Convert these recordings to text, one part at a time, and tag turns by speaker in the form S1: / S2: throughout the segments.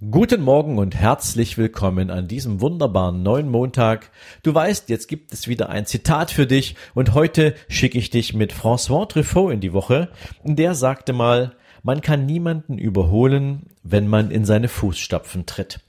S1: Guten Morgen und herzlich willkommen an diesem wunderbaren neuen Montag. Du weißt, jetzt gibt es wieder ein Zitat für dich und heute schicke ich dich mit François Truffaut in die Woche. Der sagte mal, man kann niemanden überholen, wenn man in seine Fußstapfen tritt.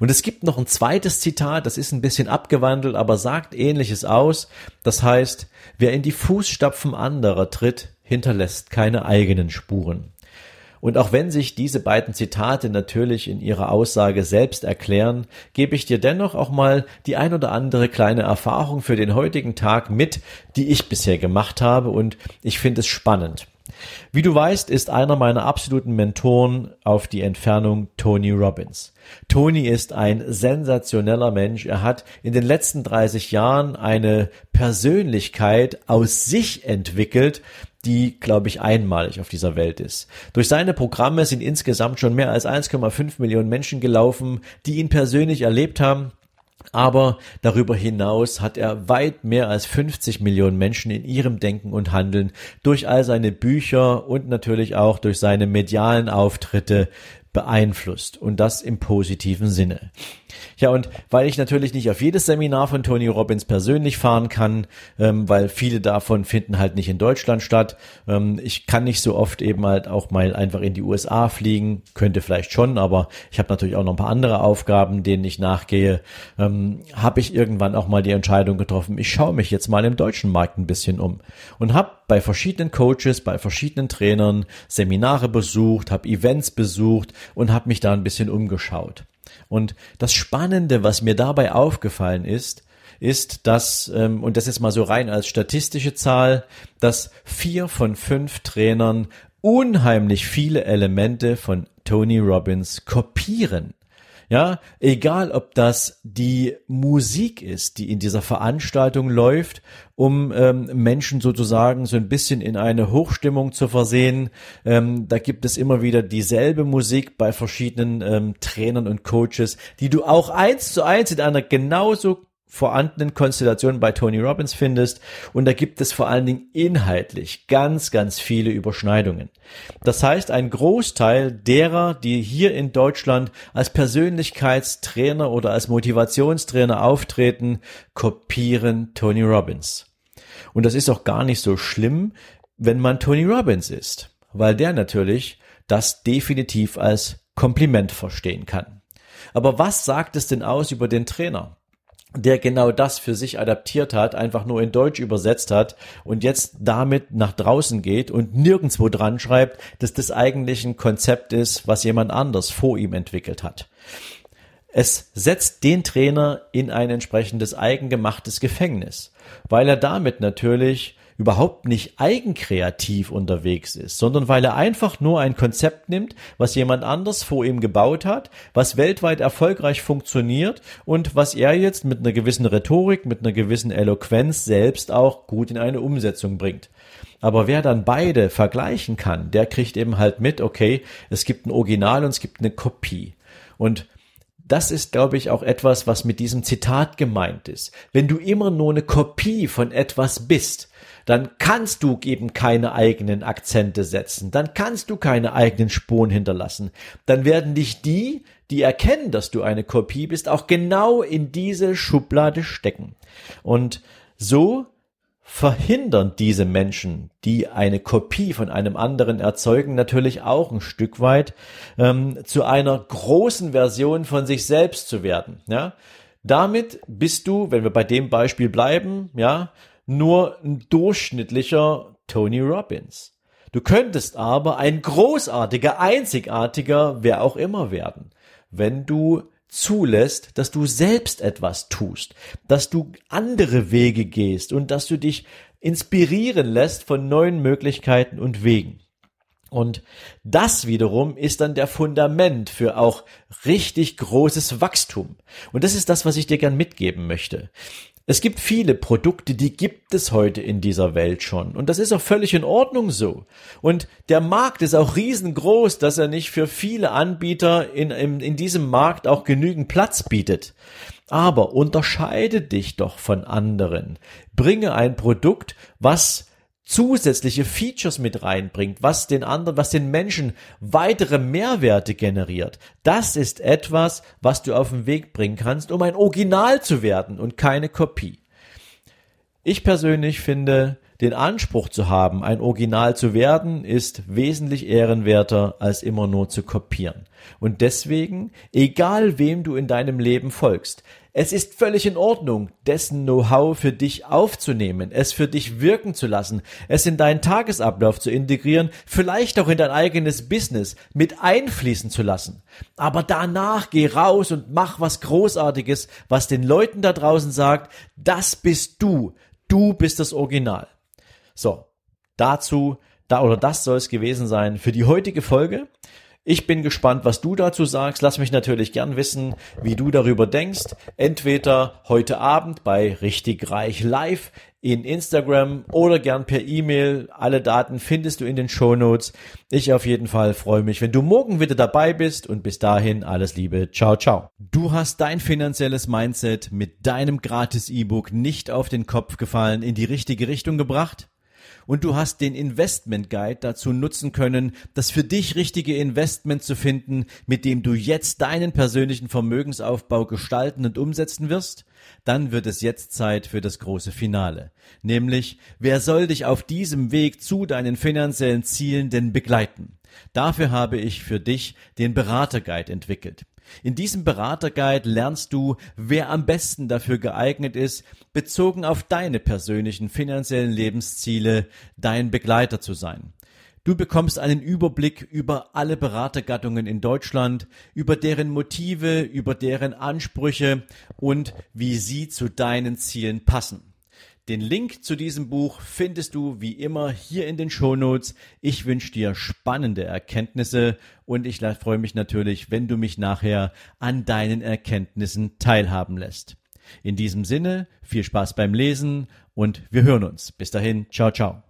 S1: Und es gibt noch ein zweites Zitat, das ist ein bisschen abgewandelt, aber sagt ähnliches aus. Das heißt, wer in die Fußstapfen anderer tritt, hinterlässt keine eigenen Spuren. Und auch wenn sich diese beiden Zitate natürlich in ihrer Aussage selbst erklären, gebe ich dir dennoch auch mal die ein oder andere kleine Erfahrung für den heutigen Tag mit, die ich bisher gemacht habe und ich finde es spannend. Wie du weißt, ist einer meiner absoluten Mentoren auf die Entfernung Tony Robbins. Tony ist ein sensationeller Mensch. Er hat in den letzten 30 Jahren eine Persönlichkeit aus sich entwickelt, die, glaube ich, einmalig auf dieser Welt ist. Durch seine Programme sind insgesamt schon mehr als 1,5 Millionen Menschen gelaufen, die ihn persönlich erlebt haben. Aber darüber hinaus hat er weit mehr als 50 Millionen Menschen in ihrem Denken und Handeln durch all seine Bücher und natürlich auch durch seine medialen Auftritte beeinflusst und das im positiven Sinne. Ja, und weil ich natürlich nicht auf jedes Seminar von Tony Robbins persönlich fahren kann, ähm, weil viele davon finden halt nicht in Deutschland statt. Ähm, ich kann nicht so oft eben halt auch mal einfach in die USA fliegen, könnte vielleicht schon, aber ich habe natürlich auch noch ein paar andere Aufgaben, denen ich nachgehe. Ähm, habe ich irgendwann auch mal die Entscheidung getroffen, ich schaue mich jetzt mal im deutschen Markt ein bisschen um und habe bei verschiedenen Coaches, bei verschiedenen Trainern Seminare besucht, habe Events besucht und habe mich da ein bisschen umgeschaut. Und das Spannende, was mir dabei aufgefallen ist, ist, dass, ähm, und das ist mal so rein als statistische Zahl, dass vier von fünf Trainern unheimlich viele Elemente von Tony Robbins kopieren. Ja, egal ob das die Musik ist, die in dieser Veranstaltung läuft, um ähm, Menschen sozusagen so ein bisschen in eine Hochstimmung zu versehen. Ähm, da gibt es immer wieder dieselbe Musik bei verschiedenen ähm, Trainern und Coaches, die du auch eins zu eins in einer genauso vorhandenen Konstellationen bei Tony Robbins findest. Und da gibt es vor allen Dingen inhaltlich ganz, ganz viele Überschneidungen. Das heißt, ein Großteil derer, die hier in Deutschland als Persönlichkeitstrainer oder als Motivationstrainer auftreten, kopieren Tony Robbins. Und das ist auch gar nicht so schlimm, wenn man Tony Robbins ist, weil der natürlich das definitiv als Kompliment verstehen kann. Aber was sagt es denn aus über den Trainer? Der genau das für sich adaptiert hat, einfach nur in Deutsch übersetzt hat und jetzt damit nach draußen geht und nirgendwo dran schreibt, dass das eigentlich ein Konzept ist, was jemand anders vor ihm entwickelt hat. Es setzt den Trainer in ein entsprechendes eigengemachtes Gefängnis, weil er damit natürlich überhaupt nicht eigenkreativ unterwegs ist, sondern weil er einfach nur ein Konzept nimmt, was jemand anders vor ihm gebaut hat, was weltweit erfolgreich funktioniert und was er jetzt mit einer gewissen Rhetorik, mit einer gewissen Eloquenz selbst auch gut in eine Umsetzung bringt. Aber wer dann beide vergleichen kann, der kriegt eben halt mit, okay, es gibt ein Original und es gibt eine Kopie. Und das ist, glaube ich, auch etwas, was mit diesem Zitat gemeint ist. Wenn du immer nur eine Kopie von etwas bist, dann kannst du eben keine eigenen Akzente setzen, dann kannst du keine eigenen Spuren hinterlassen. Dann werden dich die, die erkennen, dass du eine Kopie bist, auch genau in diese Schublade stecken. Und so verhindern diese Menschen, die eine Kopie von einem anderen erzeugen, natürlich auch ein Stück weit ähm, zu einer großen Version von sich selbst zu werden. Ja, damit bist du, wenn wir bei dem Beispiel bleiben, ja, nur ein durchschnittlicher Tony Robbins. Du könntest aber ein großartiger, einzigartiger, wer auch immer werden, wenn du zulässt, dass du selbst etwas tust, dass du andere Wege gehst und dass du dich inspirieren lässt von neuen Möglichkeiten und Wegen. Und das wiederum ist dann der Fundament für auch richtig großes Wachstum. Und das ist das, was ich dir gern mitgeben möchte. Es gibt viele Produkte, die gibt es heute in dieser Welt schon. Und das ist auch völlig in Ordnung so. Und der Markt ist auch riesengroß, dass er nicht für viele Anbieter in, in, in diesem Markt auch genügend Platz bietet. Aber unterscheide dich doch von anderen. Bringe ein Produkt, was zusätzliche Features mit reinbringt, was den anderen, was den Menschen weitere Mehrwerte generiert. Das ist etwas, was du auf den Weg bringen kannst, um ein Original zu werden und keine Kopie. Ich persönlich finde, den Anspruch zu haben, ein Original zu werden, ist wesentlich ehrenwerter, als immer nur zu kopieren. Und deswegen, egal wem du in deinem Leben folgst, es ist völlig in Ordnung, dessen Know-how für dich aufzunehmen, es für dich wirken zu lassen, es in deinen Tagesablauf zu integrieren, vielleicht auch in dein eigenes Business mit einfließen zu lassen. Aber danach geh raus und mach was Großartiges, was den Leuten da draußen sagt, das bist du, du bist das Original. So, dazu, da oder das soll es gewesen sein für die heutige Folge. Ich bin gespannt, was du dazu sagst. Lass mich natürlich gern wissen, wie du darüber denkst. Entweder heute Abend bei Richtig Reich Live in Instagram oder gern per E-Mail. Alle Daten findest du in den Show Notes. Ich auf jeden Fall freue mich, wenn du morgen wieder dabei bist und bis dahin alles Liebe. Ciao, ciao. Du hast dein finanzielles Mindset mit deinem gratis E-Book nicht auf den Kopf gefallen, in die richtige Richtung gebracht? Und du hast den Investment Guide dazu nutzen können, das für dich richtige Investment zu finden, mit dem du jetzt deinen persönlichen Vermögensaufbau gestalten und umsetzen wirst, dann wird es jetzt Zeit für das große Finale. Nämlich, wer soll dich auf diesem Weg zu deinen finanziellen Zielen denn begleiten? Dafür habe ich für dich den Beraterguide entwickelt. In diesem Beraterguide lernst du, wer am besten dafür geeignet ist, bezogen auf deine persönlichen finanziellen Lebensziele dein Begleiter zu sein. Du bekommst einen Überblick über alle Beratergattungen in Deutschland, über deren Motive, über deren Ansprüche und wie sie zu deinen Zielen passen. Den Link zu diesem Buch findest du wie immer hier in den Shownotes. Ich wünsche dir spannende Erkenntnisse und ich freue mich natürlich, wenn du mich nachher an deinen Erkenntnissen teilhaben lässt. In diesem Sinne, viel Spaß beim Lesen und wir hören uns. Bis dahin, ciao, ciao.